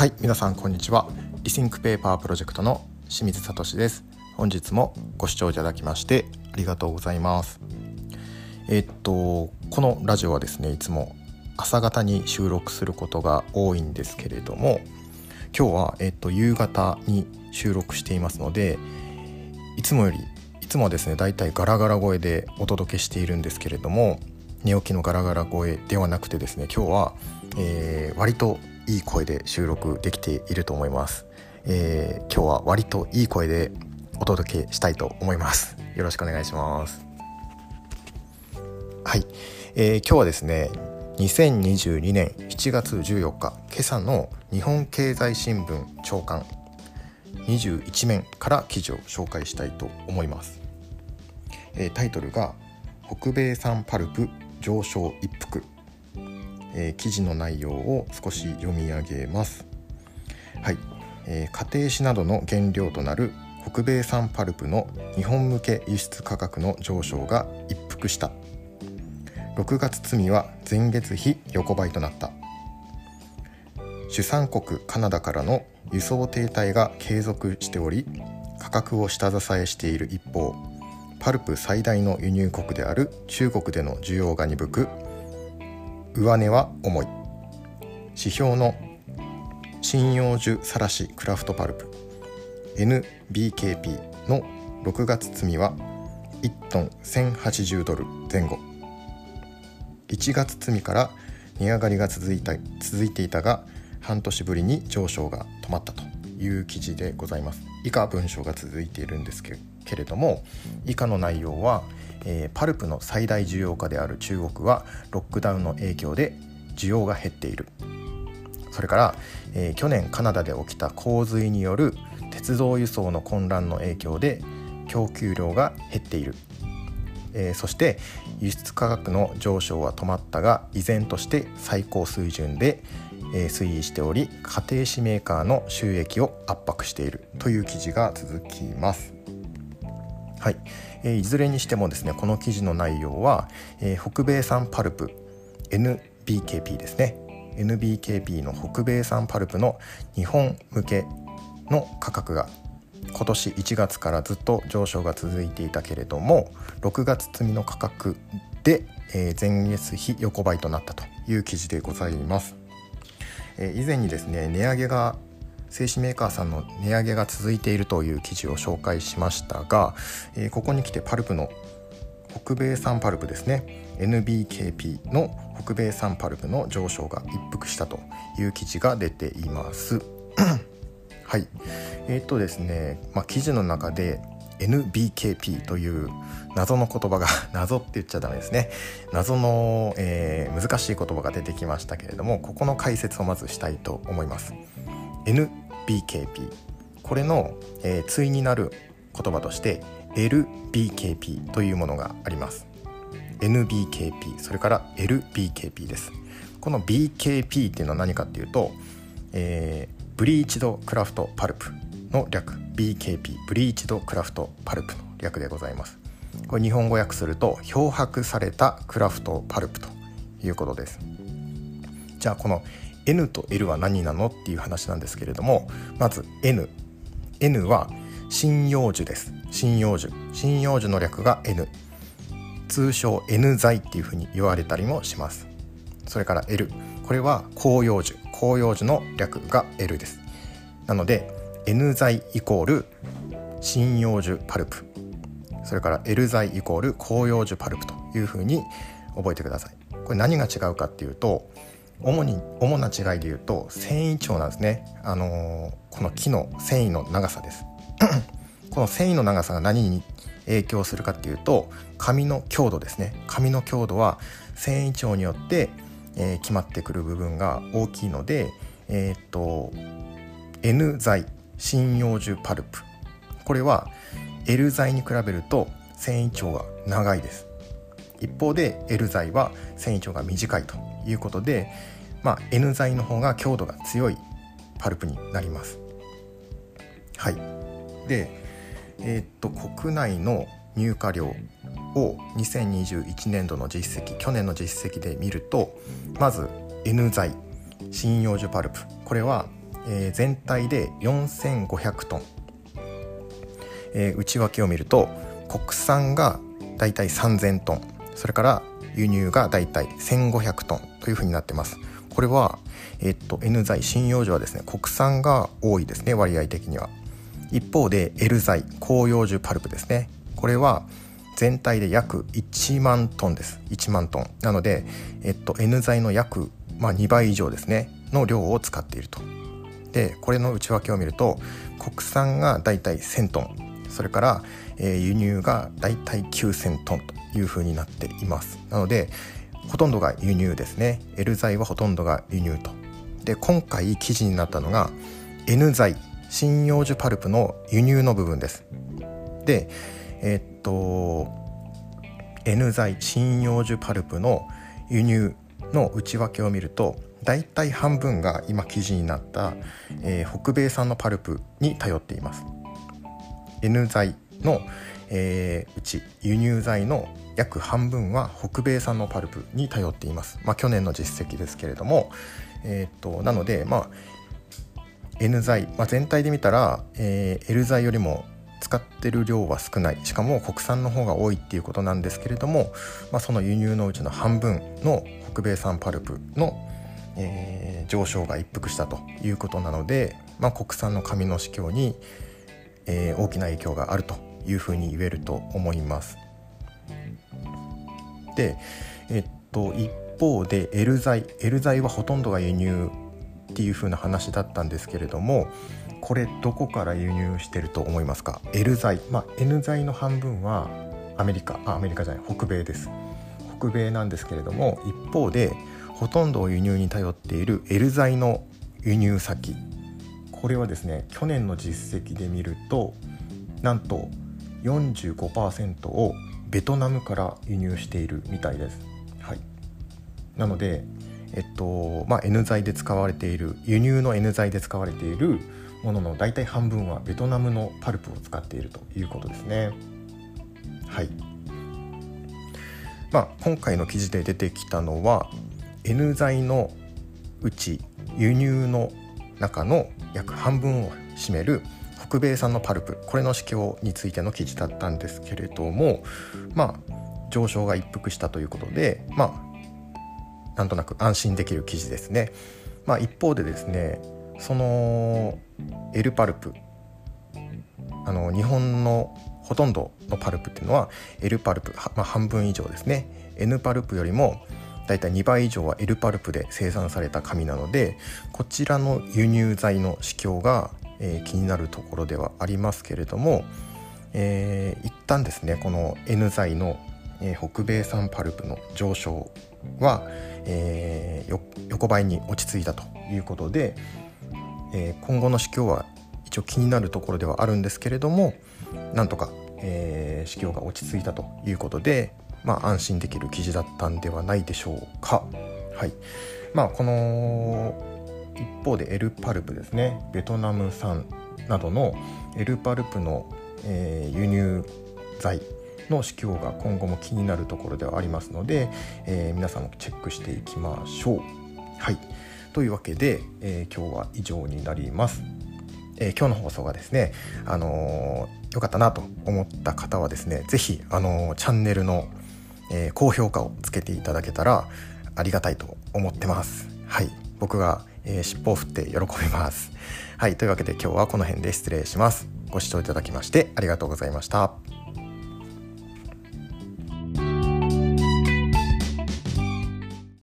はい皆さんこんにちは。 Rethink Paper Project の清水聡です。本日もご視聴いただきましてありがとうございます。えー、っとこのラジオはですねいつも朝方に収録することが多いんですけれども今日は、えー、っと夕方に収録していますのでいつもよりいつもはですねだいたいガラガラ声でお届けしているんですけれども寝起きのガラガラ声ではなくてですね今日は、えー、割といい声で収録できていると思います、えー、今日は割といい声でお届けしたいと思います。よろしくお願いします。はい、えー、今日はですね2022年7月14日今朝の日本経済新聞長官21面から記事を紹介したいと思います、えー、タイトルが北米産パルプ上昇一服。えー、記事の内容を少し読み上げます。はい、えー、家庭紙などの原料となる北米産パルプの日本向け輸出価格の上昇が一服した。6月積は前月比横ばいとなった。主産国カナダからの輸送停滞が継続しており価格を下支えしている一方パルプ最大の輸入国である中国での需要が鈍く上値は重い。指標の針葉樹さらしクラフトパルプ。NBKP の6月積みは1トン1080ドル前後。1月積みから値上がりが続いた続いていたが半年ぶりに上昇が止まったという記事でございます。以下文章が続いているんですけれども以下の内容はえー、パルプの最大需要家である中国はロックダウンの影響で需要が減っているそれから、えー、去年カナダで起きた洪水による鉄道輸送の混乱の影響で供給量が減っている、えー、そして輸出価格の上昇は止まったが依然として最高水準で、えー、推移しており家庭紙メーカーの収益を圧迫しているという記事が続きます。はい、えー、いずれにしてもですねこの記事の内容は、えー、北米産パルプ NBKP ですね NBKP の北米産パルプの日本向けの価格が今年1月からずっと上昇が続いていたけれども6月積みの価格で、えー、前月比横ばいとなったという記事でございます。え、以前にですね値上げが製紙メーカーさんの値上げが続いているという記事を紹介しましたが、えー、ここに来てパルプの北米産パルプですね。NBKP の北米産パルプの上昇が一服したという記事が出ています。はい。えー、っとですね、まあ、記事の中で NBKP という謎の言葉が 謎って言っちゃダメですね。謎の、えー、難しい言葉が出てきましたけれどもここの解説をまずしたいと思います。NBKP これの、えー、対になる言葉として LBKP というものがあります。NBKP それから LBKP です。この BKP っていうのは何かっていうと、えー、ブリーチドクラフトパルプの略。BKP ブリーチドクラフトパルプの略でございます。これ日本語訳すると漂白されたクラフトパルプということです。じゃあこの N と L は何なのっていう話なんですけれどもまず N N は針葉樹です。針葉樹。針葉樹の略が N 通称 N 剤っていうふうに言われたりもします。それから L これは広葉樹。広葉樹の略が L です。なので N 剤イコール針葉樹パルプ。それから L 剤イコール広葉樹パルプというふうに覚えてください。これ何が違うかっていうと主に主な違いで言うと繊維長なんですね、あのー、この木の繊維の長さです。この繊維の長さが何に影響するかっていうと紙の強度ですね。紙の強度は繊維長によって、えー、決まってくる部分が大きいのでえー、っと N 剤針葉樹パルプ。これは L 剤に比べると繊維長が長いです。一方で L 剤は繊維長が短いということで、まあ、N 剤の方が強度が強いパルプになります。はい、で、えー、っと国内の入荷量を2021年度の実績去年の実績で見るとまず N 剤針葉樹パルプ。これはえー、全体で4500トン、えー、内訳を見ると国産がだいたい3000トン。それから輸入がだいたい1500トンというふうになってます。これは、えっと、N 剤針葉樹はですね国産が多いですね割合的には。一方で L 剤広葉樹パルプですね。これは全体で約1万トンです。1万トン。なので、えっと、N 剤の約、まあ、2倍以上ですねの量を使っていると。でこれの内訳を見ると国産がだいたい1000トン。それから、えー、輸入がだいたい9000トンと。いうふうになっています。なのでほとんどが輸入ですね。L 剤はほとんどが輸入と。で今回記事になったのが N 剤針葉樹パルプの輸入の部分です。でえー、っと N 剤針葉樹パルプの輸入の内訳を見ると大体半分が今記事になった、えー、北米産のパルプに頼っています。N 剤の、えー、うち輸入剤の約半分は北米産のパルプに頼っています、まあ、去年の実績ですけれども、えー、っとなので、まあ、N 剤、まあ、全体で見たら、えー、L 剤よりも使ってる量は少ない。しかも国産の方が多いっていうことなんですけれども、まあ、その輸入のうちの半分の北米産パルプの、えー、上昇が一服したということなので、まあ、国産の紙の市況に、えー、大きな影響があるというふうに言えると思います。で、えっと、一方で L 剤 L 剤はほとんどが輸入っていう風な話だったんですけれどもこれどこから輸入してると思いますか？L 剤、まあ、N 剤の半分はアメリカ。あアメリカじゃない。北米です。北米なんですけれども一方でほとんどを輸入に頼っている L 剤の輸入先。これはですね去年の実績で見るとなんと45%をベトナムから輸入しているみたいです。はい、なので、えっとまあ、N 剤で使われている輸入の N 剤で使われているものの大体半分はベトナムのパルプを使っているということですね。はいまあ、今回の記事で出てきたのは N 剤のうち輸入の中の約半分を占める北米産のパルプこれの市況についての記事だったんですけれどもまあ上昇が一服したということでまあなんとなく安心できる記事ですね。まあ、一方でですねその L パルプあの日本のほとんどのパルプっていうのは L パルプ、まあ、半分以上ですね N パルプよりもだいたい2倍以上は L パルプで生産された紙なのでこちらの輸入材の市況が、えー、気になるところではありますけれども、えー、一旦ですねこの N 材の、えー、北米産パルプの上昇は、えー、横ばいに落ち着いたということで、えー、今後の市況は一応気になるところではあるんですけれどもなんとか、えー、市況が落ち着いたということで、まあ、安心できる記事だったんではないでしょうか。はいまあ、この一方でエルパルプですねベトナム産などのエルパルプの、えー、輸入材の市況が今後も気になるところではありますので、えー、皆さんもチェックしていきましょう。はいというわけで、えー、今日は以上になります。えー、今日の放送がですね、あのー、よかったなと思った方はですね、是非、あのチャンネルの、え高評価をつけていただけたらありがたいと思ってます。はい、僕が、えー尻尾を振って喜びます。はい、というわけで今日はこの辺で失礼します。ご視聴いただきましてありがとうございました。